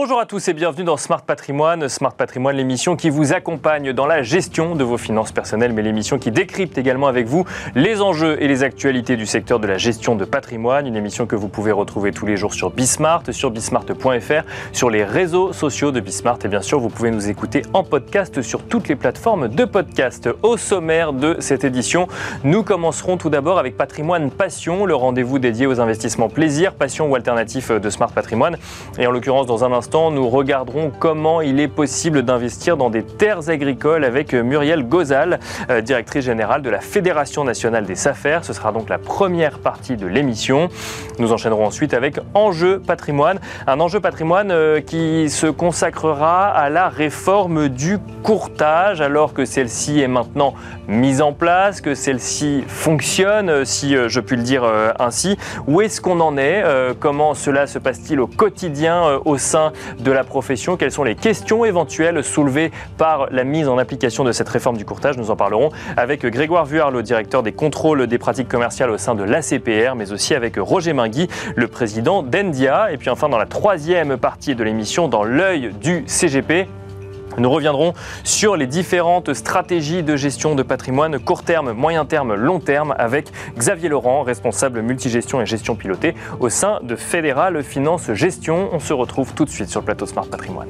Bonjour à tous et bienvenue dans Smart Patrimoine. Smart Patrimoine, l'émission qui vous accompagne dans la gestion de vos finances personnelles, mais l'émission qui décrypte également avec vous les enjeux et les actualités du secteur de la gestion de patrimoine. Une émission que vous pouvez retrouver tous les jours sur Bismart, sur bismart.fr, sur les réseaux sociaux de Bismart. Et bien sûr, vous pouvez nous écouter en podcast sur toutes les plateformes de podcast. Au sommaire de cette édition, nous commencerons tout d'abord avec Patrimoine Passion, le rendez-vous dédié aux investissements plaisir, passion ou alternatif de Smart Patrimoine. Et en l'occurrence, dans un instant, nous regarderons comment il est possible d'investir dans des terres agricoles avec Muriel Gozal, euh, directrice générale de la Fédération nationale des SAFER. Ce sera donc la première partie de l'émission. Nous enchaînerons ensuite avec Enjeu patrimoine, un enjeu patrimoine euh, qui se consacrera à la réforme du courtage, alors que celle-ci est maintenant mise en place, que celle-ci fonctionne, euh, si je puis le dire ainsi. Où est-ce qu'on en est Comment cela se passe-t-il au quotidien au sein de la profession. Quelles sont les questions éventuelles soulevées par la mise en application de cette réforme du courtage? Nous en parlerons avec Grégoire Vuard, le directeur des contrôles des pratiques commerciales au sein de l'ACPR, mais aussi avec Roger Mingui, le président d'Endia. Et puis enfin, dans la troisième partie de l'émission, dans l'œil du CGP, nous reviendrons sur les différentes stratégies de gestion de patrimoine court terme, moyen terme, long terme avec Xavier Laurent, responsable multigestion et gestion pilotée au sein de Fédéral Finance Gestion. On se retrouve tout de suite sur le plateau Smart Patrimoine.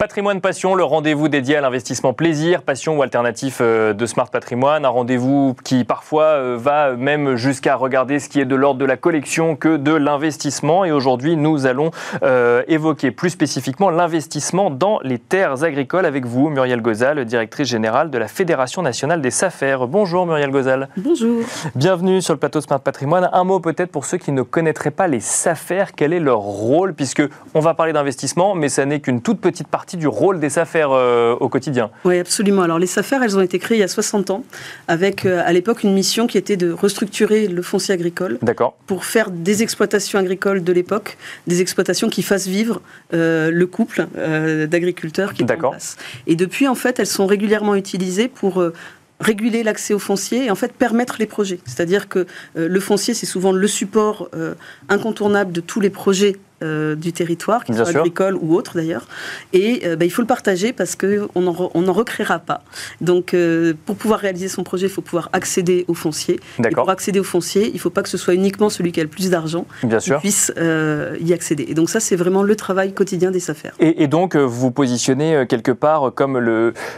Patrimoine Passion, le rendez-vous dédié à l'investissement plaisir, passion ou alternatif euh, de Smart Patrimoine. Un rendez-vous qui parfois euh, va même jusqu'à regarder ce qui est de l'ordre de la collection que de l'investissement. Et aujourd'hui, nous allons euh, évoquer plus spécifiquement l'investissement dans les terres agricoles avec vous, Muriel Gozal, directrice générale de la Fédération nationale des SAFER. Bonjour Muriel Gozal. Bonjour. Bienvenue sur le plateau Smart Patrimoine. Un mot peut-être pour ceux qui ne connaîtraient pas les SAFER. Quel est leur rôle? Puisque on va parler d'investissement, mais ça n'est qu'une toute petite partie du rôle des affaires euh, au quotidien. Oui, absolument. Alors les affaires, elles ont été créées il y a 60 ans, avec euh, à l'époque une mission qui était de restructurer le foncier agricole pour faire des exploitations agricoles de l'époque, des exploitations qui fassent vivre euh, le couple d'agriculteurs qui est en place. Et depuis, en fait, elles sont régulièrement utilisées pour réguler l'accès au foncier et en fait permettre les projets. C'est-à-dire que le foncier, c'est souvent le support incontournable de tous les projets euh, du territoire, qu'il soit agricole ou autre d'ailleurs. Et euh, bah, il faut le partager parce qu'on n'en recréera pas. Donc euh, pour pouvoir réaliser son projet, il faut pouvoir accéder au foncier. Et pour accéder au foncier, il ne faut pas que ce soit uniquement celui qui a le plus d'argent qui puisse y accéder. Et donc ça, c'est vraiment le travail quotidien des affaires. Et, donc vous vous positionnez quelque part comme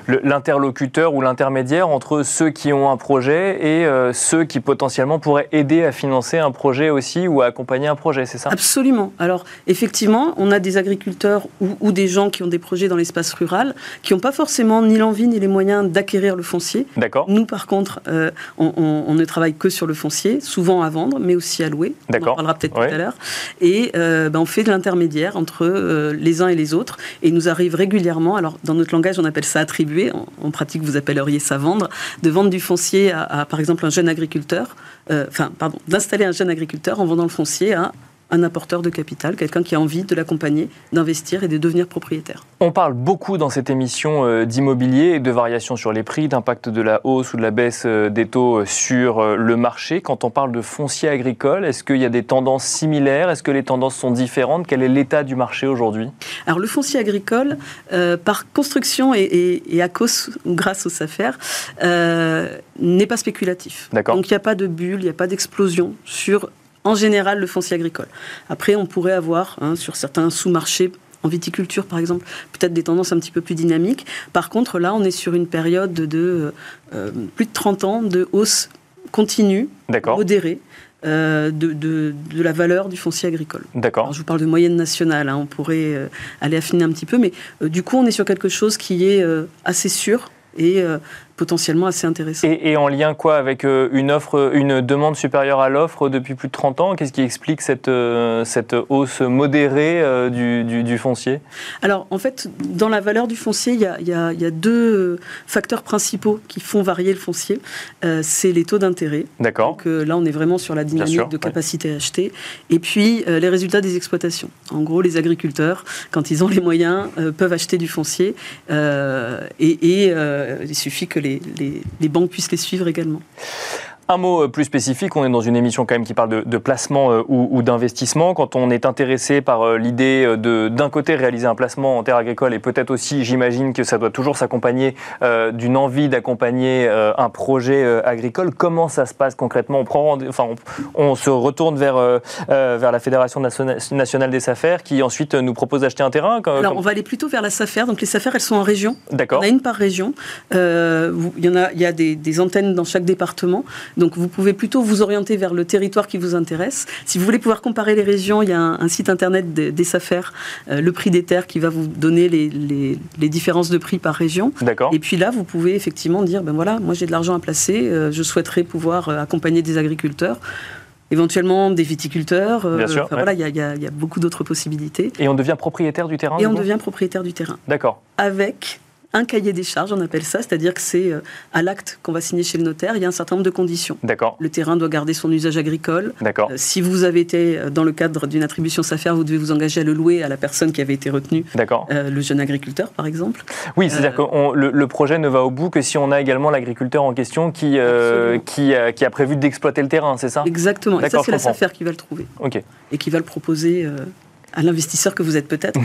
l'interlocuteur ou l'intermédiaire entre ceux qui ont un projet et ceux qui potentiellement pourraient aider à financer un projet aussi ou à accompagner un projet, c'est ça? Absolument. Alors effectivement, on a des agriculteurs ou, des gens qui ont des projets dans l'espace rural qui n'ont pas forcément ni l'envie ni les moyens d'acquérir le foncier. D'accord. Nous, par contre, euh, on, ne travaille que sur le foncier, souvent à vendre, mais aussi à louer. D'accord. On en parlera peut-être tout à l'heure. Et euh, ben, on fait de l'intermédiaire entre euh, les uns et les autres. Et il nous arrive régulièrement, alors dans notre langage, on appelle ça attribuer, en, pratique, vous appelleriez ça vendre, de vendre du foncier à, par exemple, un jeune agriculteur, enfin, pardon, d'installer un jeune agriculteur en vendant le foncier à un apporteur de capital, quelqu'un qui a envie de l'accompagner, d'investir et de devenir propriétaire. On parle beaucoup dans cette émission euh, d'immobilier et de variations sur les prix, d'impact de la hausse ou de la baisse euh, des taux euh, sur le marché. Quand on parle de foncier agricole, est-ce qu'il y a des tendances similaires? Est-ce que les tendances sont différentes? Quel est l'état du marché aujourd'hui? Alors le foncier agricole, par construction et, à cause ou grâce aux affaires, n'est pas spéculatif. Donc il n'y a pas de bulle, il n'y a pas d'explosion sur en général le foncier agricole. Après, on pourrait avoir hein, sur certains sous-marchés en viticulture, par exemple, peut-être des tendances un petit peu plus dynamiques. Par contre, là, on est sur une période de euh, plus de 30 ans de hausse continue, modérée. Euh, de, la valeur du foncier agricole. D'accord. Je vous parle de moyenne nationale, hein, on pourrait euh, aller affiner un petit peu, mais du coup on est sur quelque chose qui est assez sûr et potentiellement assez intéressant. Et, en lien quoi avec euh, une offre, une demande supérieure à l'offre depuis plus de 30 ans? Qu'est-ce qui explique cette, euh, cette hausse modérée euh, du, du, foncier? Alors en fait, dans la valeur du foncier, il y a, y a, y a deux facteurs principaux qui font varier le foncier. c'est les taux d'intérêt. D'accord. Donc là, on est vraiment sur la dynamique de capacité à acheter. Et puis les résultats des exploitations. En gros, les agriculteurs, quand ils ont les moyens, peuvent acheter du foncier. et, et il suffit que les, banques puissent les suivre également. Un mot plus spécifique, on est dans une émission quand même qui parle de, placement ou, d'investissement. Quand on est intéressé par l'idée de d'un côté réaliser un placement en terre agricole et peut-être aussi, j'imagine que ça doit toujours s'accompagner d'une envie d'accompagner un projet agricole. Comment ça se passe concrètement? On prend, enfin, on, se retourne vers vers la Fédération nationale des affaires qui ensuite nous propose d'acheter un terrain. Alors on va aller plutôt vers la SAFER. Donc les SAFER, elles sont en région. D'accord. On a une par région. Euh, il y en a, il y a des, antennes dans chaque département. Donc vous pouvez plutôt vous orienter vers le territoire qui vous intéresse. Si vous voulez pouvoir comparer les régions, il y a un, site internet des, SAFER, euh, le prix des terres, qui va vous donner les, les, différences de prix par région. D'accord. Et puis là, vous pouvez effectivement dire, ben voilà, moi j'ai de l'argent à placer, euh, je souhaiterais pouvoir accompagner des agriculteurs éventuellement des viticulteurs. Bien sûr. Voilà, il y, y, a beaucoup d'autres possibilités. Et on devient propriétaire du terrain Et on devient propriétaire du terrain. D'accord. Avec un cahier des charges, on appelle ça, c'est-à-dire que c'est euh, à l'acte qu'on va signer chez le notaire, il y a un certain nombre de conditions. D'accord. Le terrain doit garder son usage agricole. D'accord. Euh, si vous avez été euh, dans le cadre d'une attribution SAFER, vous devez vous engager à le louer à la personne qui avait été retenue. D'accord. le jeune agriculteur, par exemple. Oui, c'est-à-dire que le, projet ne va au bout que si on a également l'agriculteur en question qui, qui, qui, a prévu d'exploiter le terrain, c'est ça? Exactement. Et ça, c'est la SAFER qui va le trouver. Ok. Et qui va le proposer à l'investisseur que vous êtes peut-être.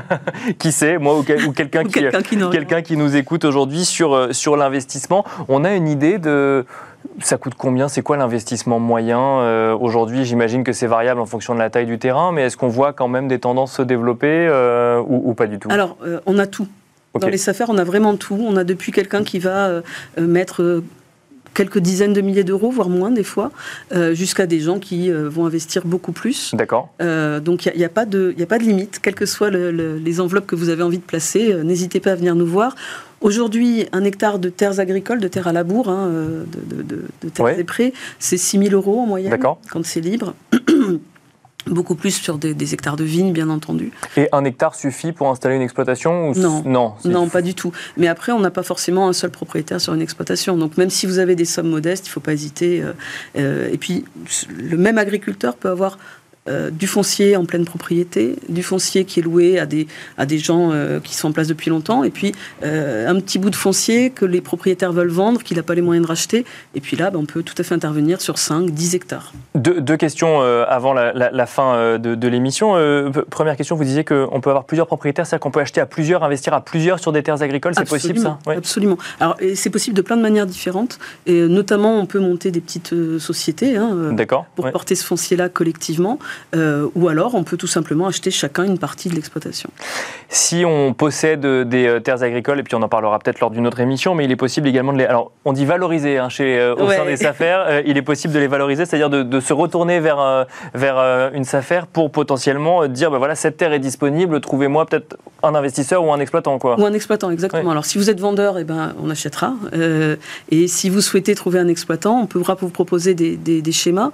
qui sait, moi ou, quelqu'un qui, quelqu'un qui nous écoute aujourd'hui sur, euh, sur l'investissement. On a une idée de... Ça coûte combien C'est quoi l'investissement moyen euh, aujourd'hui? J'imagine que c'est variable en fonction de la taille du terrain, mais est-ce qu'on voit quand même des tendances se développer euh, ou, pas du tout? Alors, on a tout. Dans les affaires, on a vraiment tout. On a depuis quelqu'un qui va mettre quelques dizaines de milliers d'euros, voire moins des fois, euh, jusqu'à des gens qui euh, vont investir beaucoup plus. D'accord. Euh, donc il n'y a, pas de, a pas de limite, quelles que soient les enveloppes que vous avez envie de placer, n'hésitez pas à venir nous voir. Aujourd'hui, un hectare de terres agricoles, de terres à labour, hein, de, de, terres des prés, c'est 6 000 euros en moyenne quand c'est libre. Beaucoup plus sur des, hectares de vignes, bien entendu. Et un hectare suffit pour installer une exploitation ou Non, non, non, pas du tout. Mais après, on n'a pas forcément un seul propriétaire sur une exploitation. Donc même si vous avez des sommes modestes, il ne faut pas hésiter. Euh, euh, et puis, le même agriculteur peut avoir euh, du foncier en pleine propriété, du foncier qui est loué à des, à des gens euh, qui sont en place depuis longtemps, et puis euh, un petit bout de foncier que les propriétaires veulent vendre, qu'il n'a pas les moyens de racheter. Et puis là, ben, on peut tout à fait intervenir sur 5, 10 hectares. deux questions avant la, fin de, l'émission. première question, vous disiez qu'on peut avoir plusieurs propriétaires, c'est-à-dire qu'on peut acheter à plusieurs, investir à plusieurs sur des terres agricoles, c'est possible ça? Absolument. Alors c'est possible de plein de manières différentes, et notamment on peut monter des petites sociétés hein, pour porter ce foncier-là collectivement. Euh, ou alors on peut tout simplement acheter chacun une partie de l'exploitation. Si on possède des euh, terres agricoles, et puis on en parlera peut-être lors d'une autre émission, mais il est possible également de les... Alors on dit valoriser hein, chez, euh, au sein des affaires, il est possible de les valoriser, c'est-à-dire de, se retourner vers, vers une SAFER pour potentiellement dire, ben voilà, cette terre est disponible, trouvez-moi peut-être un investisseur ou un exploitant. Quoi. Ou un exploitant, exactement. Alors si vous êtes vendeur, eh ben, on achètera. et si vous souhaitez trouver un exploitant, on pourra vous proposer des, des, schémas,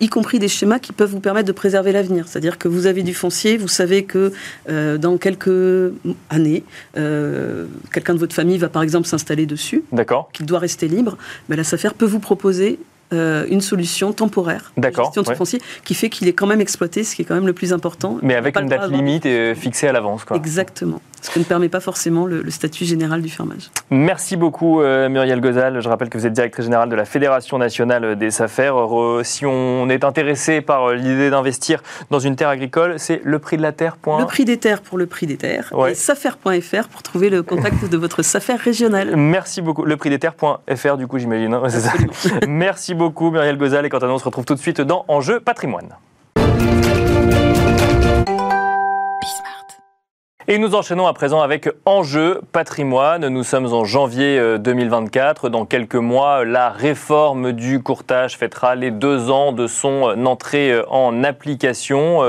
y compris des schémas qui peuvent vous permettre de préserver l'avenir. C'est-à-dire que vous avez du foncier, vous savez que euh, dans quelques années, euh, quelqu'un de votre famille va par exemple s'installer dessus, qu'il doit rester libre. Ben, la SAFER peut vous proposer euh, une solution temporaire de gestion de foncier qui fait qu'il est quand même exploité, ce qui est quand même le plus important. Mais avec une date limite et fixée à l'avance. Exactement. Ce qui ne permet pas forcément le, statut général du fermage. Merci beaucoup euh, Muriel Gozal. Je rappelle que vous êtes directrice générale de la Fédération nationale des affaires. si on est intéressé par euh, l'idée d'investir dans une terre agricole, c'est le prix de la terre. Le prix des terres pour le prix des terres et safer.fr pour trouver le contact de votre safer régional. Merci beaucoup. Le prix des terres.fr du coup j'imagine. Hein. Merci beaucoup Muriel Gozal et quant à nous on se retrouve tout de suite dans Enjeu patrimoine. Et nous enchaînons à présent avec Enjeu patrimoine. Nous sommes en janvier 2024. Euh, Dans quelques mois, la réforme du courtage fêtera les deux ans de son euh, entrée euh, en application.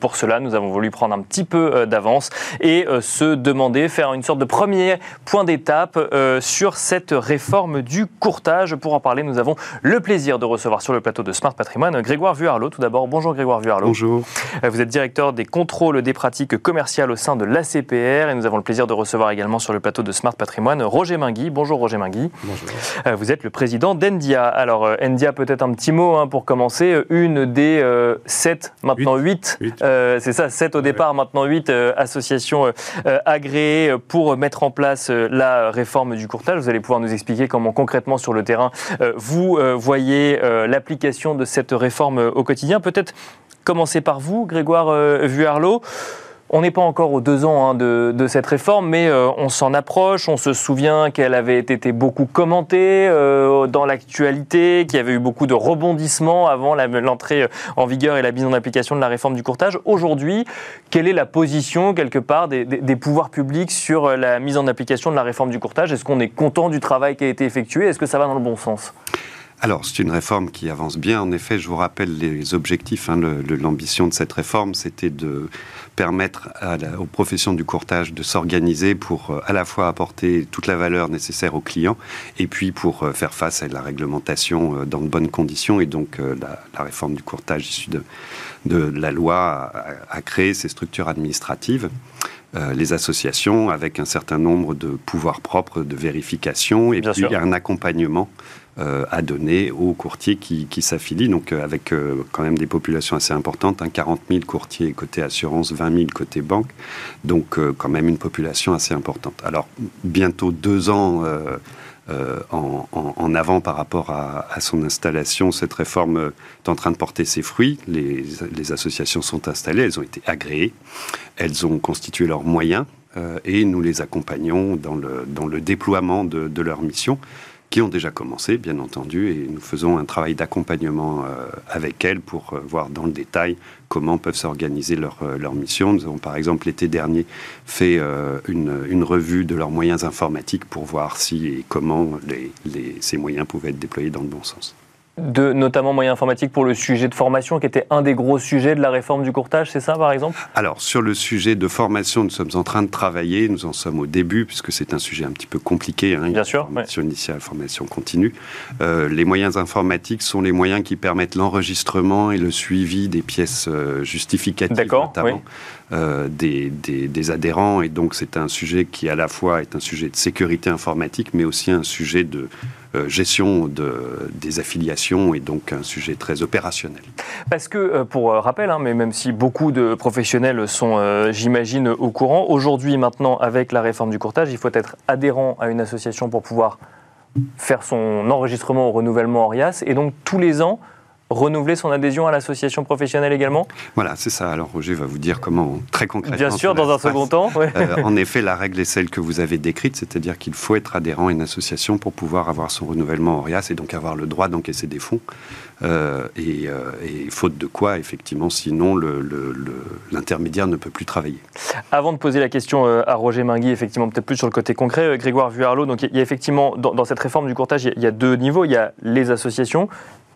Pour cela, nous avons voulu prendre un petit peu d'avance et se demander, faire une sorte de premier point d'étape sur cette réforme du courtage. Pour en parler, nous avons le plaisir de recevoir sur le plateau de Smart Patrimoine Grégoire Vuarlot. Tout d'abord, bonjour Grégoire Vuarlot. Bonjour. Vous êtes directeur des contrôles des pratiques commerciales au sein de la l'ACPR et nous avons le plaisir de recevoir également sur le plateau de Smart Patrimoine Roger Mingui. Bonjour Roger Mingui. Bonjour. Euh, vous êtes le président d'Endia. Alors euh, Endia, peut-être un petit mot hein, pour commencer. Une des sept, maintenant huit, c'est ça, sept au départ, maintenant huit associations agréées pour mettre en place la réforme du courtage. Vous allez pouvoir nous expliquer comment concrètement sur le terrain vous voyez l'application de cette réforme au quotidien. Peut-être commencer par vous, Grégoire Vuarlot. On n'est pas encore aux deux ans hein, de, cette réforme, mais euh, on s'en approche. On se souvient qu'elle avait été beaucoup commentée euh, dans l'actualité, qu'il y avait eu beaucoup de rebondissements avant l'entrée en vigueur et la mise en application de la réforme du courtage. Aujourd'hui, quelle est la position, quelque part, des, pouvoirs publics sur la mise en application de la réforme du courtage? Est-ce qu'on est content du travail qui a été effectué? Est-ce que ça va dans le bon sens? Alors, c'est une réforme qui avance bien. En effet, je vous rappelle les objectifs. Hein, L'ambition de cette réforme, c'était de permettre aux professions du courtage de s'organiser pour euh, à la fois apporter toute la valeur nécessaire aux clients et puis pour euh, faire face à la réglementation euh, dans de bonnes conditions. Et donc, la, réforme du courtage issue de, de la loi a, créé ces structures administratives. Les associations avec un certain nombre de pouvoirs propres de vérification. Et puis un accompagnement euh, à donner aux courtiers qui, s'affilient, donc euh, avec euh, quand même des populations assez importantes, 40 hein, 000 courtiers côté assurance, 20 000 côté banque, donc quand même une population assez importante. Alors bientôt deux ans en, avant par rapport à, son installation, cette réforme est en train de porter ses fruits. Les, associations sont installées, elles ont été agréées, elles ont constitué leurs moyens et nous les accompagnons dans le, dans le déploiement de, de leur mission qui ont déjà commencé, bien entendu, et nous faisons un travail d'accompagnement euh, avec elles pour euh, voir dans le détail comment peuvent s'organiser leurs euh, missions. Nous avons par exemple l'été dernier fait une, revue de leurs moyens informatiques pour voir si et comment ces moyens pouvaient être déployés dans le bon sens de notamment moyens informatiques pour le sujet de formation, qui était un des gros sujets de la réforme du courtage, c'est ça par exemple? Alors sur le sujet de formation, nous sommes en train de travailler, nous en sommes au début, puisque c'est un sujet un petit peu compliqué. Hein, Bien sûr. Formation initiale, formation continue. Euh, les moyens informatiques sont les moyens qui permettent l'enregistrement et le suivi des pièces euh, justificatives, notamment. Euh, des, adhérents. Et donc, c'est un sujet qui, à la fois, est un sujet de sécurité informatique, mais aussi un sujet de euh, gestion de, des affiliations et donc un sujet très opérationnel. Parce que, euh, pour rappel, hein, mais même si beaucoup de professionnels sont, j'imagine, au courant, aujourd'hui, maintenant, avec la réforme du courtage, il faut être adhérent à une association pour pouvoir faire son enregistrement au renouvellement ORIAS. Et donc, tous les ans, renouveler son adhésion à l'association professionnelle également Voilà, c'est ça. Alors Roger va vous dire comment, très concrètement. Bien sûr, dans un second temps. Euh, en effet, la règle est celle que vous avez décrite, c'est-à-dire qu'il faut être adhérent à une association pour pouvoir avoir son renouvellement ORIAS et donc avoir le droit d'encaisser des fonds. Euh, euh, et, faute de quoi, effectivement, sinon l'intermédiaire ne peut plus travailler. Avant de poser la question à Roger Mingui, effectivement, peut-être plus sur le côté concret, Grégoire Vuarlot, donc il y a effectivement, dans, cette réforme du courtage, il y a deux niveaux. Il y a les associations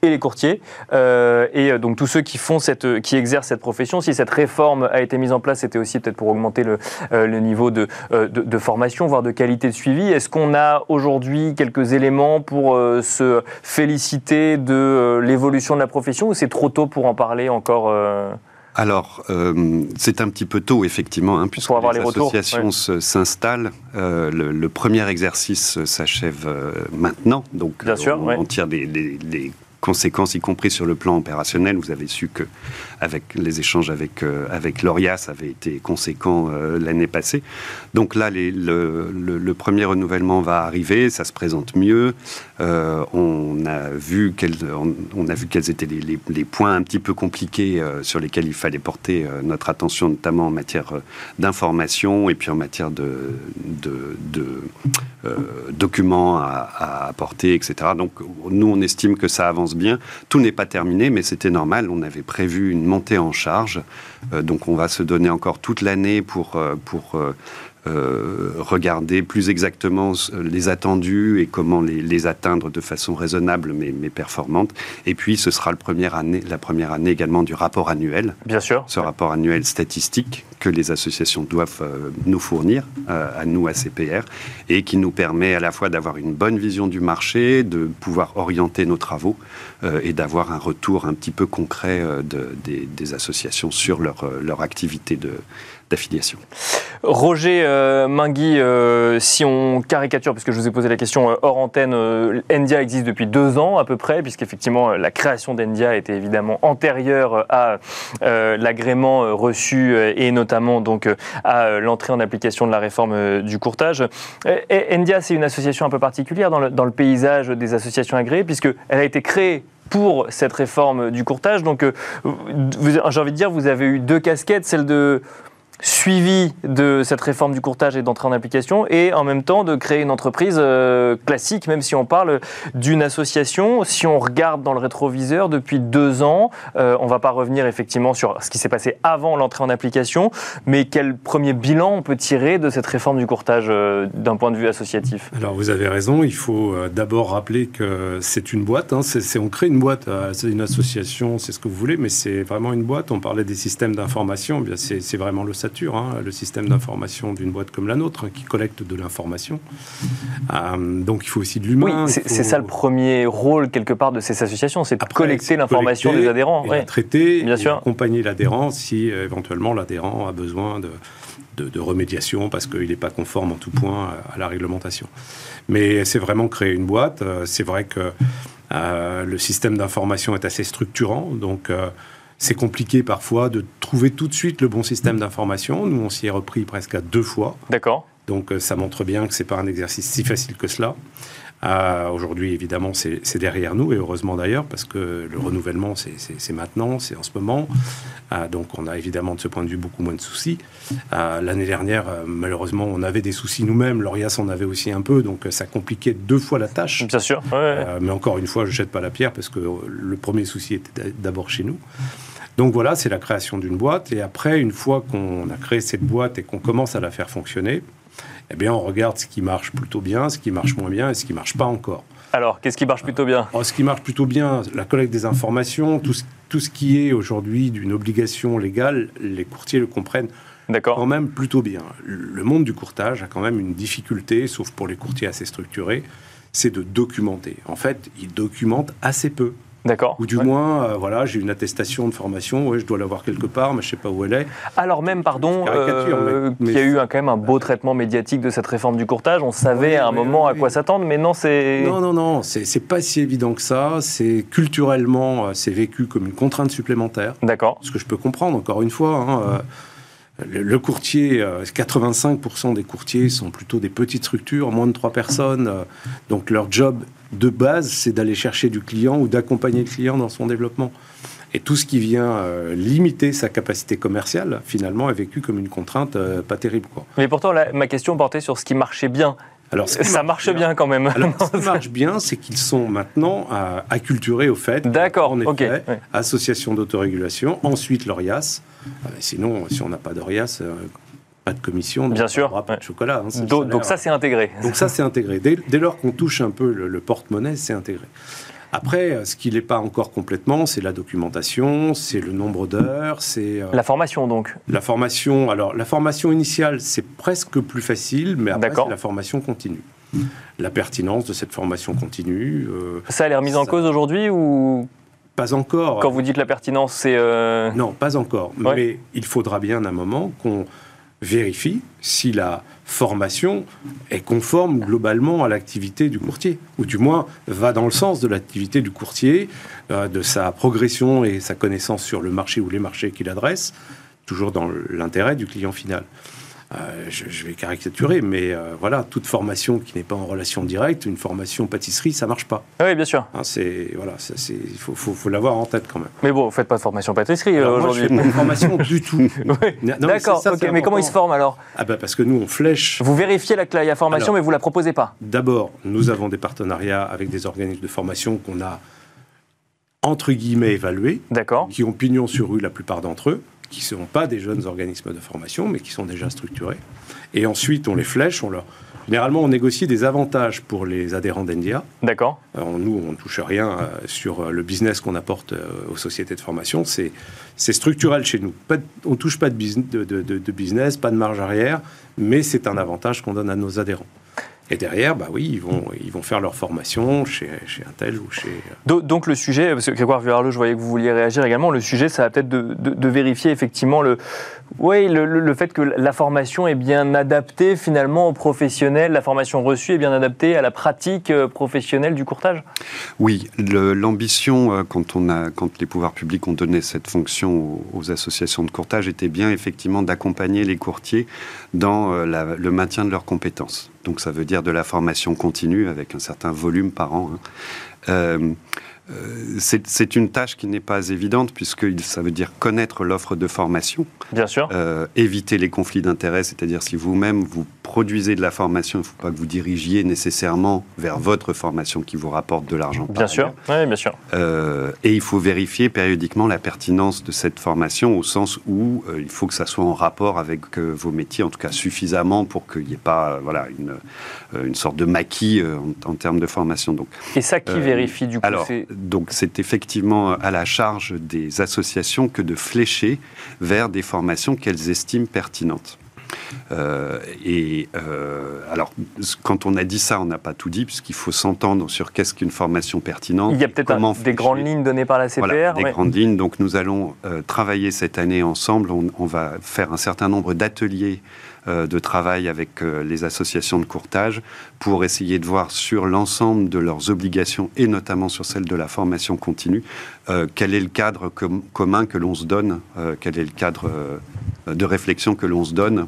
et les courtiers. Euh, et euh, donc tous ceux qui font cette, qui exercent cette profession. Si cette réforme a été mise en place, c'était aussi peut-être pour augmenter le, euh, le niveau de, de, formation, voire de qualité de suivi. Est-ce qu'on a aujourd'hui quelques éléments pour se féliciter de l'évolution de la profession ou c'est trop tôt pour en parler encore alors, c'est un petit peu tôt, effectivement, hein, puisque les, associations s'installent. le, premier exercice s'achève maintenant, donc Bien sûr, on, tire des, conséquences, y compris sur le plan opérationnel. Vous avez su que avec les échanges avec euh, avec L'Orias avaient été conséquents euh, l'année passée. Donc là, les, le, premier renouvellement va arriver, ça se présente mieux. Euh, on a vu quels on, a vu quels étaient les, les, points un petit peu compliqués sur lesquels il fallait porter notre attention, notamment en matière d'information et puis en matière de, de, de documents à, à apporter, etc. Donc nous, on estime que ça avance bien. Tout n'est pas terminé, mais c'était normal. On avait prévu une montée en charge. Euh, donc on va se donner encore toute l'année pour, euh, pour euh, regarder plus exactement les attendus et comment les, atteindre de façon raisonnable mais, mais, performante. Et puis, ce sera le première année, la première année également du rapport annuel. Bien sûr. Ce rapport annuel statistique que les associations doivent euh, nous fournir, euh, à nous, à CPR, et qui nous permet à la fois d'avoir une bonne vision du marché, de pouvoir orienter nos travaux et d'avoir un retour un petit peu concret de, des, des, associations sur leur, leur activité de, d'affiliation. Roger euh, Mingui, euh, si on caricature, puisque je vous ai posé la question euh, hors antenne, Endia existe depuis deux ans à peu près, puisqu'effectivement la création d'Endia était évidemment antérieure à l'agrément reçu et notamment donc à l'entrée en application de la réforme du courtage. Endia, c'est une association un peu particulière dans le, dans le paysage des associations agréées, puisqu'elle a été créée pour cette réforme du courtage. Donc, j'ai envie de dire, vous avez eu deux casquettes, celle de suivi de cette réforme du courtage et d'entrée en application, et en même temps de créer une entreprise euh, classique, même si on parle d'une association. Si on regarde dans le rétroviseur, depuis deux ans, euh, on ne va pas revenir effectivement sur ce qui s'est passé avant l'entrée en application, mais quel premier bilan on peut tirer de cette réforme du courtage euh, d'un point de vue associatif? Alors vous avez raison, il faut d'abord rappeler que c'est une boîte, hein, on crée une boîte, c'est une association, c'est ce que vous voulez, mais c'est vraiment une boîte. On parlait des systèmes d'information, bien c'est, vraiment le Hein, le système d'information d'une boîte comme la nôtre, hein, qui collecte de l'information. Euh, donc il faut aussi de l'humain. Oui, c'est ça le premier rôle, quelque part, de ces associations, c'est de collecter l'information des adhérents. Et traiter, Bien sûr. accompagner l'adhérent si euh, éventuellement l'adhérent a besoin de, de, remédiation parce qu'il n'est pas conforme en tout point à la réglementation. Mais c'est vraiment créer une boîte. Euh, c'est vrai que le système d'information est assez structurant, donc c'est compliqué parfois de trouver tout de suite le bon système d'information. Nous, on s'y est repris presque à deux fois. D'accord. Donc euh, ça montre bien que ce n'est pas un exercice si facile que cela. Euh, aujourd'hui, évidemment, c'est derrière nous, et heureusement d'ailleurs, parce que le renouvellement, c'est maintenant, c'est en ce moment. Euh, donc on a évidemment de ce point de vue beaucoup moins de soucis. L'année dernière, malheureusement, on avait des soucis nous-mêmes, l'ORIAS en avait aussi un peu, donc ça compliquait deux fois la tâche. Bien sûr. mais encore une fois, je ne jette pas la pierre, parce que le premier souci était d'abord chez nous. Donc voilà, c'est la création d'une boîte. Et après, une fois qu'on a créé cette boîte et qu'on commence à la faire fonctionner, eh bien, on regarde ce qui marche plutôt bien, ce qui marche moins bien et ce qui marche pas encore. Alors, qu'est-ce qui marche plutôt bien? Ce qui marche plutôt bien, la collecte des informations, tout ce, tout ce qui est aujourd'hui d'une obligation légale, les courtiers le comprennent quand même plutôt bien. Le monde du courtage a quand même une difficulté, sauf pour les courtiers assez structurés, c'est de documenter. En fait, ils documentent assez peu. D'accord. Ou du moins, euh, voilà, j'ai une attestation de formation, ouais, je dois l'avoir quelque part, mais je ne sais pas où elle est. Alors même, pardon, euh, qu'il y a eu un, quand même un beau traitement médiatique de cette réforme du courtage. On savait à un moment à quoi s'attendre, mais non, c'est... Non, non, non, c'est pas si évident que ça. C'est culturellement, euh, c'est vécu comme une contrainte supplémentaire. D'accord. Ce que je peux comprendre, encore une fois. Hein, le, courtier, 85% des courtiers sont plutôt des petites structures, moins de 3 personnes. donc leur job de base, c'est d'aller chercher du client ou d'accompagner le client dans son développement. Et tout ce qui vient euh, limiter sa capacité commerciale, finalement, est vécu comme une contrainte euh, pas terrible. Mais pourtant, ma question portait sur ce qui marchait bien. Alors, ça marche bien, quand même. Alors, ce qui marche bien, c'est qu'ils sont maintenant euh, acculturés au fait. D'accord. En effet, association d'autorégulation, ensuite l'ORIAS. sinon, si on n'a pas d'ORIAS, pas de commission, bien sûr, pas de chocolat. Hein, donc, ça c'est intégré. Donc ça c'est intégré. Dès, lors qu'on touche un peu le, porte-monnaie, c'est intégré. Après, euh, ce qui n'est pas encore complètement, c'est la documentation, c'est le nombre d'heures, c'est euh, la formation donc. La formation. Alors la formation initiale, c'est presque plus facile, mais après c'est la formation continue. La pertinence de cette formation continue. Euh, ça a l'air mise en cause aujourd'hui ou pas encore. Quand vous dites la pertinence, c'est... Non, pas encore. Mais il faudra bien un moment qu'on vérifie si la formation est conforme globalement à l'activité du courtier, ou du moins va dans le sens de l'activité du courtier, euh, de sa progression et sa connaissance sur le marché ou les marchés qu'il adresse, toujours dans l'intérêt du client final. Euh, je, vais caricaturer, mais euh, voilà, toute formation qui n'est pas en relation directe, une formation pâtisserie, ça marche pas. Oui, bien sûr. Hein, c'est voilà, il faut, faut, l'avoir en tête quand même. Mais bon, vous faites pas de formation pâtisserie aujourd'hui. Pas de formation du tout. D'accord. Mais comment ils se forment alors? Ah bah parce que nous on flèche. Vous vérifiez la, la formation, mais vous la proposez pas. D'abord, nous avons des partenariats avec des organismes de formation qu'on a entre guillemets évalués, qui ont pignon sur rue la plupart d'entre eux qui ne sont pas des jeunes organismes de formation, mais qui sont déjà structurés. Et ensuite, on les flèche, on leur... Généralement, on négocie des avantages pour les adhérents d'Endia. D'accord. Euh, nous, on ne touche rien euh, sur euh, le business qu'on apporte aux sociétés de formation. C'est, structurel chez nous. on ne touche pas de business, de, de, business, pas de marge arrière, mais c'est un avantage qu'on donne à nos adhérents. Et derrière, bah oui, ils vont, ils vont faire leur formation chez, chez un tel ou chez... Donc, le sujet, parce que Grégoire Vuarleux, je voyais que vous vouliez réagir également, le sujet, ça va peut-être de, de, vérifier effectivement le, oui, le, le, fait que la formation est bien adaptée finalement aux professionnels, la formation reçue est bien adaptée à la pratique euh, professionnelle du courtage? Oui, l'ambition, euh, quand, on a, quand les pouvoirs publics ont donné cette fonction aux, associations de courtage, était bien effectivement d'accompagner les courtiers dans euh, le maintien de leurs compétences. Donc ça veut dire de la formation continue avec un certain volume par an. Hein. Euh, euh, c'est une tâche qui n'est pas évidente puisque ça veut dire connaître l'offre de formation. Bien sûr. Euh, éviter les conflits d'intérêts, c'est-à-dire si vous-même vous produisez de la formation, il ne faut pas que vous dirigiez nécessairement vers votre formation qui vous rapporte de l'argent. Bien sûr, oui, bien sûr. Euh, et il faut vérifier périodiquement la pertinence de cette formation au sens où il faut que ça soit en rapport avec vos métiers, en tout cas suffisamment pour qu'il n'y ait pas voilà, une, une sorte de maquis en, termes de formation. Donc, et ça, qui vérifie du coup alors, donc c'est effectivement à la charge des associations que de flécher vers des formations qu'elles estiment pertinentes. Euh, et euh, alors, quand on a dit ça, on n'a pas tout dit, puisqu'il faut s'entendre sur qu'est-ce qu'une formation pertinente. Il y a peut-être des grandes lignes données par la CPR. Voilà, des grandes lignes. Donc, nous allons euh, travailler cette année ensemble. on, va faire un certain nombre d'ateliers de travail avec euh, les associations de courtage pour essayer de voir sur l'ensemble de leurs obligations et notamment sur celle de la formation continue, euh, quel est le cadre commun que l'on se donne, quel est le cadre de réflexion que l'on se donne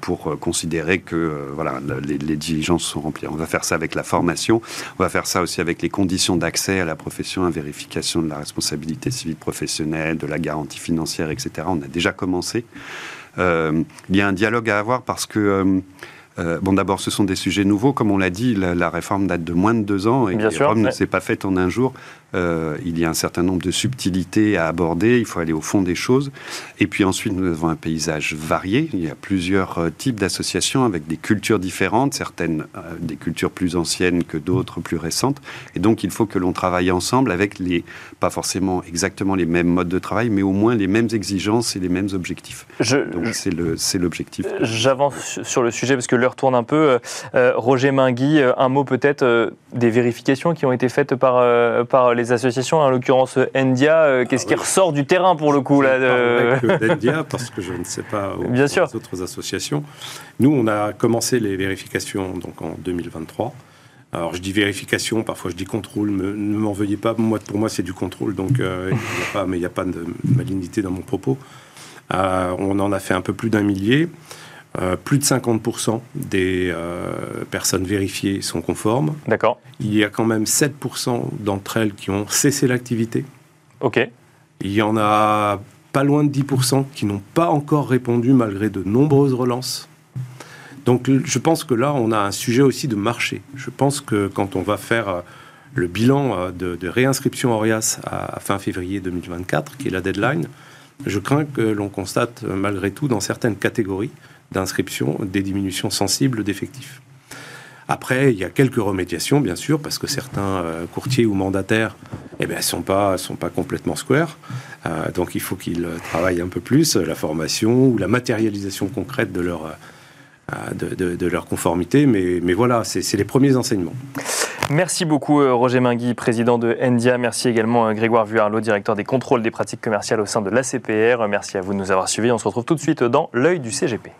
pour considérer que voilà, les, les, diligences sont remplies. On va faire ça avec la formation, on va faire ça aussi avec les conditions d'accès à la profession, à vérification de la responsabilité civile professionnelle, de la garantie financière, etc. On a déjà commencé. Euh, il y a un dialogue à avoir parce que euh, bon, d'abord, ce sont des sujets nouveaux. Comme on l'a dit, la, réforme date de moins de deux ans et Rome ne s'est pas faite en un jour. Euh, il y a un certain nombre de subtilités à aborder, il faut aller au fond des choses. Et puis ensuite, nous avons un paysage varié. Il y a plusieurs euh, types d'associations avec des cultures différentes, certaines des cultures plus anciennes que d'autres plus récentes. Et donc, il faut que l'on travaille ensemble avec les, pas forcément exactement les mêmes modes de travail, mais au moins les mêmes exigences et les mêmes objectifs. donc, c'est l'objectif. J'avance sur le sujet parce que l'heure tourne un peu. Roger Mingui, un mot peut-être des vérifications qui ont été faites par, par les associations, en l'occurrence Endia. Euh, qu'est-ce ah qui ressort du terrain pour le coup là de... parce que je ne sais pas aux, Bien sûr. autres associations. Nous, on a commencé les vérifications donc en 2023. Alors je dis vérification, parfois je dis contrôle, ne m'en veuillez pas, moi, pour moi c'est du contrôle, donc euh, il a pas, mais il n'y a pas de malignité dans mon propos. Euh, on en a fait un peu plus d'un millier. Euh, plus de 50% des euh, personnes vérifiées sont conformes. D'accord. Il y a quand même 7% d'entre elles qui ont cessé l'activité. OK. Il y en a pas loin de 10% qui n'ont pas encore répondu malgré de nombreuses relances. Donc je pense que là, on a un sujet aussi de marché. Je pense que quand on va faire euh, le bilan de, réinscription ORIAS à fin février 2024, qui est la deadline, je crains que l'on constate malgré tout dans certaines catégories d'inscription des diminutions sensibles d'effectifs. Après, il y a quelques remédiations, bien sûr, parce que certains euh, courtiers ou mandataires eh ne sont, pas, sont pas complètement square. Euh, donc, il faut qu'ils travaillent un peu plus la formation ou la matérialisation concrète de leur, euh, de, leur conformité. Mais, mais voilà, c'est les premiers enseignements. Merci beaucoup, Roger Mingui, président de Endia. Merci également, Grégoire Vuarlot, directeur des contrôles des pratiques commerciales au sein de l'ACPR. Merci à vous de nous avoir suivis. On se retrouve tout de suite dans l'œil du CGP.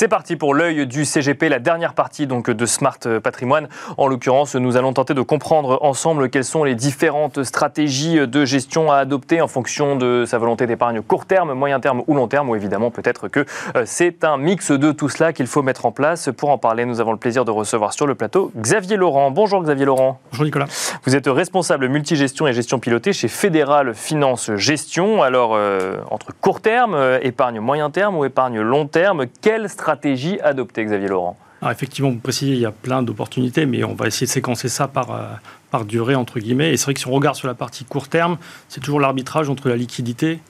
C'est parti pour l'œil du CGP, la dernière partie donc de Smart Patrimoine. En l'occurrence, nous allons tenter de comprendre ensemble quelles sont les différentes stratégies de gestion à adopter en fonction de sa volonté d'épargne court terme, moyen terme ou long terme. Ou évidemment, peut-être que euh, c'est un mix de tout cela qu'il faut mettre en place. Pour en parler, nous avons le plaisir de recevoir sur le plateau Xavier Laurent. Bonjour Xavier Laurent. Bonjour Nicolas. Vous êtes responsable multigestion et gestion pilotée chez Fédéral Finance Gestion. Alors, euh, entre court terme, euh, épargne moyen terme ou épargne long terme, quelle stratégie adopter, Xavier Laurent alors effectivement, vous précisez, il y a plein d'opportunités, mais on va essayer de séquencer ça par, euh, par durée, entre guillemets. Et c'est vrai que si on regarde sur la partie court terme, c'est toujours l'arbitrage entre la liquidité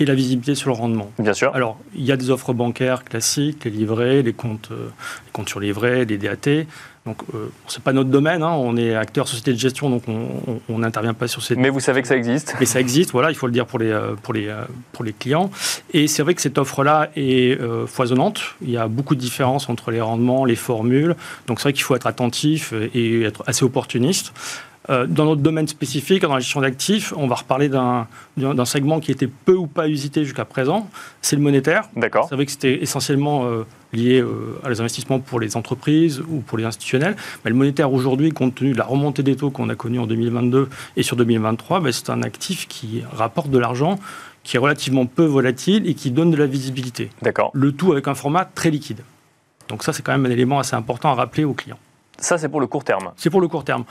et la visibilité sur le rendement. Bien sûr. Alors, il y a des offres bancaires classiques, les livrets, les comptes, euh, les comptes sur livrets, les DAT. Donc, euh, ce n'est pas notre domaine, hein. on est acteur société de gestion, donc on n'intervient pas sur ces. Mais vous savez que ça existe Mais ça existe, voilà, il faut le dire pour les, euh, pour les, euh, pour les clients. Et c'est vrai que cette offre-là est foisonnante. Il y a beaucoup de différences entre les rendements, les formules. Donc, c'est vrai qu'il faut être attentif et être assez opportuniste. Euh, dans notre domaine spécifique, dans la gestion d'actifs, on va reparler d'un segment qui était peu ou pas usité jusqu'à présent, c'est le monétaire. D'accord. C'est vrai que c'était essentiellement euh, lié euh, à les investissements pour les entreprises ou pour les institutionnels. Mais le monétaire aujourd'hui, compte tenu de la remontée des taux qu'on a connue en 2022 et sur 2023, ben, c'est un actif qui rapporte de l'argent qui est relativement peu volatile et qui donne de la visibilité. D'accord. Le tout avec un format très liquide. Donc ça, c'est quand même un élément assez important à rappeler aux clients. Ça, c'est pour le court terme. C'est pour le court terme.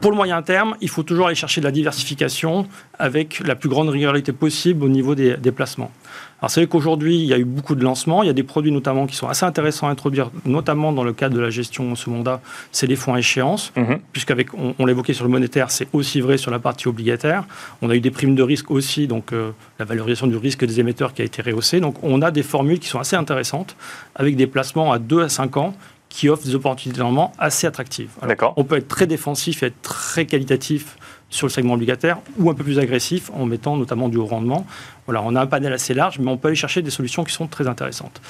Pour le moyen terme, il faut toujours aller chercher de la diversification avec la plus grande régularité possible au niveau des, placements. Alors c'est vrai qu'aujourd'hui, il y a eu beaucoup de lancements. Il y a des produits notamment qui sont assez intéressants à introduire, notamment dans le cadre de la gestion ce mandat, c'est les fonds à échéance, mhm. puisqu'avec, on, l'évoquait sur le monétaire, c'est aussi vrai sur la partie obligataire. On a eu des primes de risque aussi, donc euh, la valorisation du risque des émetteurs qui a été rehaussée. Donc on a des formules qui sont assez intéressantes, avec des placements à 2 à 5 ans qui offre des opportunités de rendement assez attractives. on peut être très défensif et être très qualitatif sur le segment obligataire ou un peu plus agressif en mettant notamment du haut rendement. Voilà, on a un panel assez large, mais on peut aller chercher des solutions qui sont très intéressantes.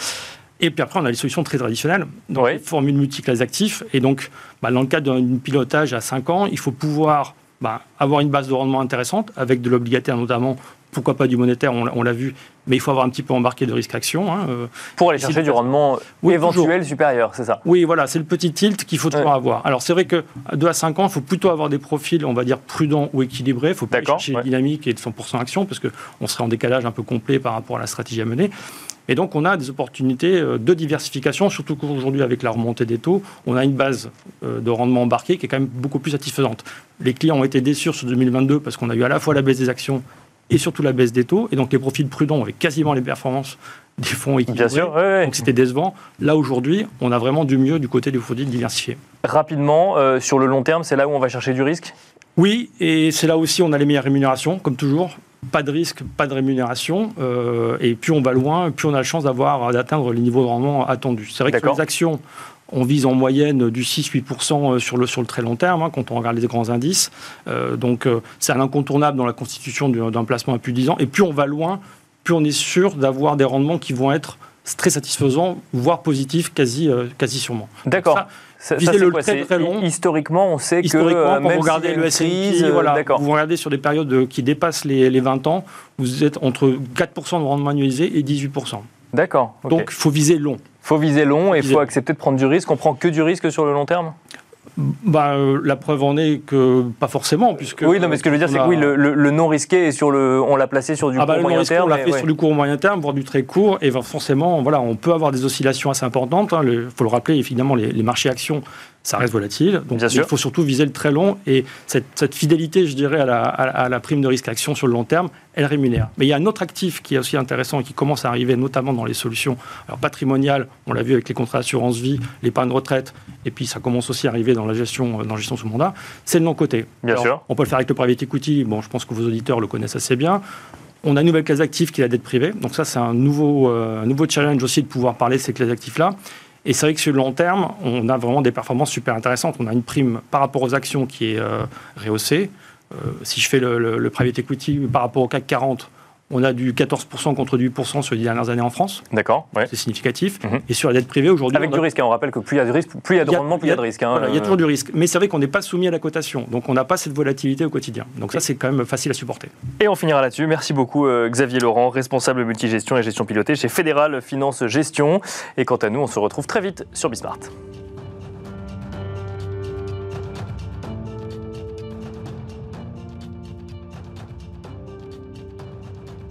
Et puis après, on a les solutions très traditionnelles, donc les formules multiclasses actifs. Et donc, bah, dans le cadre d'un pilotage à 5 ans, il faut pouvoir bah, avoir une base de rendement intéressante, avec de l'obligataire notamment pourquoi pas du monétaire, on, l'a vu, mais il faut avoir un petit peu embarqué de risque action. Hein, euh. Pour aller chercher du rendement éventuel supérieur, c'est ça Oui, voilà, c'est le petit tilt qu'il faut toujours avoir. Alors c'est vrai que 2 à 5 ans, il faut plutôt avoir des profils, on va dire, prudents ou équilibrés. Il faut pas chercher ouais. dynamique et de 100% action, parce qu'on serait en décalage un peu complet par rapport à la stratégie à mener. Et donc, on a des opportunités euh, de diversification, surtout qu'aujourd'hui, avec la remontée des taux, on a une base euh, de rendement embarqué qui est quand même beaucoup plus satisfaisante. Les clients ont été déçus sur 2022 parce qu'on a eu à la fois la baisse des actions et surtout la baisse des taux. Et donc les profils prudents avec quasiment les performances des fonds équilibrés. Bien sûr, Donc c'était décevant. Là aujourd'hui, on a vraiment du mieux du côté du produit diversifié. Rapidement, euh, sur le long terme, c'est là où on va chercher du risque? Oui, et c'est là aussi où on a les meilleures rémunérations, comme toujours. Pas de risque, pas de rémunération. Euh, et plus on va loin, plus on a la chance d'avoir d'atteindre les niveaux de rendement attendus. C'est vrai que les actions, on vise en moyenne du 6-8% euh, sur le, sur le très long terme, hein, quand on regarde les grands indices. Euh, donc, euh, c'est un incontournable dans la constitution d'un placement à plus de 10 ans. Et plus on va loin, plus on est sûr d'avoir des rendements qui vont être très satisfaisants, voire positifs, quasi, quasi sûrement. D'accord. Viser le très, très long. Historiquement, on sait que quand vous regardez le S&P, voilà, vous regardez sur des périodes qui dépassent les, les 20 ans, vous êtes entre 4% de rendement annualisé et 18%. D'accord. Donc, il faut viser long faut viser long et il faut accepter de prendre du risque. On prend que du risque sur le long terme bah, euh, la preuve en est que pas forcément, puisque. Oui, non, mais ce que je veux dire, c'est que oui, le, non risqué est sur le, on l'a placé sur du ah bah, court moyen terme. On l'a fait sur du court moyen terme, voire du très court, et forcément, voilà, on peut avoir des oscillations assez importantes. Il hein. faut le rappeler, évidemment, les, les marchés actions ça reste volatile. Donc il faut surtout viser le très long et cette, fidélité, je dirais, à la, prime de risque action sur le long terme, elle rémunère. Mais il y a un autre actif qui est aussi intéressant et qui commence à arriver notamment dans les solutions alors, patrimoniales. On l'a vu avec les contrats d'assurance vie, l'épargne retraite, et puis ça commence aussi à arriver dans la gestion, dans la gestion sous mandat. C'est le non-côté. Bien sûr. On peut le faire avec le private equity. Bon, je pense que vos auditeurs le connaissent assez bien. On a une nouvelle classe d'actifs qui est la dette privée. Donc ça, c'est un nouveau, euh, un nouveau challenge aussi de pouvoir parler de ces classes d'actifs-là. Et c'est vrai que sur le long terme, on a vraiment des performances super intéressantes. On a une prime par rapport aux actions qui est euh, rehaussée. Euh, si je fais le, le, private equity par rapport au CAC 40, on a du 14% contre du 8% sur les dernières années en France. D'accord. C'est significatif. Mhm. Et sur la dette privée, aujourd'hui. Avec du risque, hein. on rappelle que plus il y a de risque, plus il y a de rendement, plus il y a de risque. Hein. il y a toujours du risque. Mais c'est vrai qu'on n'est pas soumis à la cotation. Donc on n'a pas cette volatilité au quotidien. Donc ça, c'est quand même facile à supporter. Et on finira là-dessus. Merci beaucoup, euh, Xavier Laurent, responsable multigestion et gestion pilotée chez Fédéral Finance Gestion. Et quant à nous, on se retrouve très vite sur Bismart.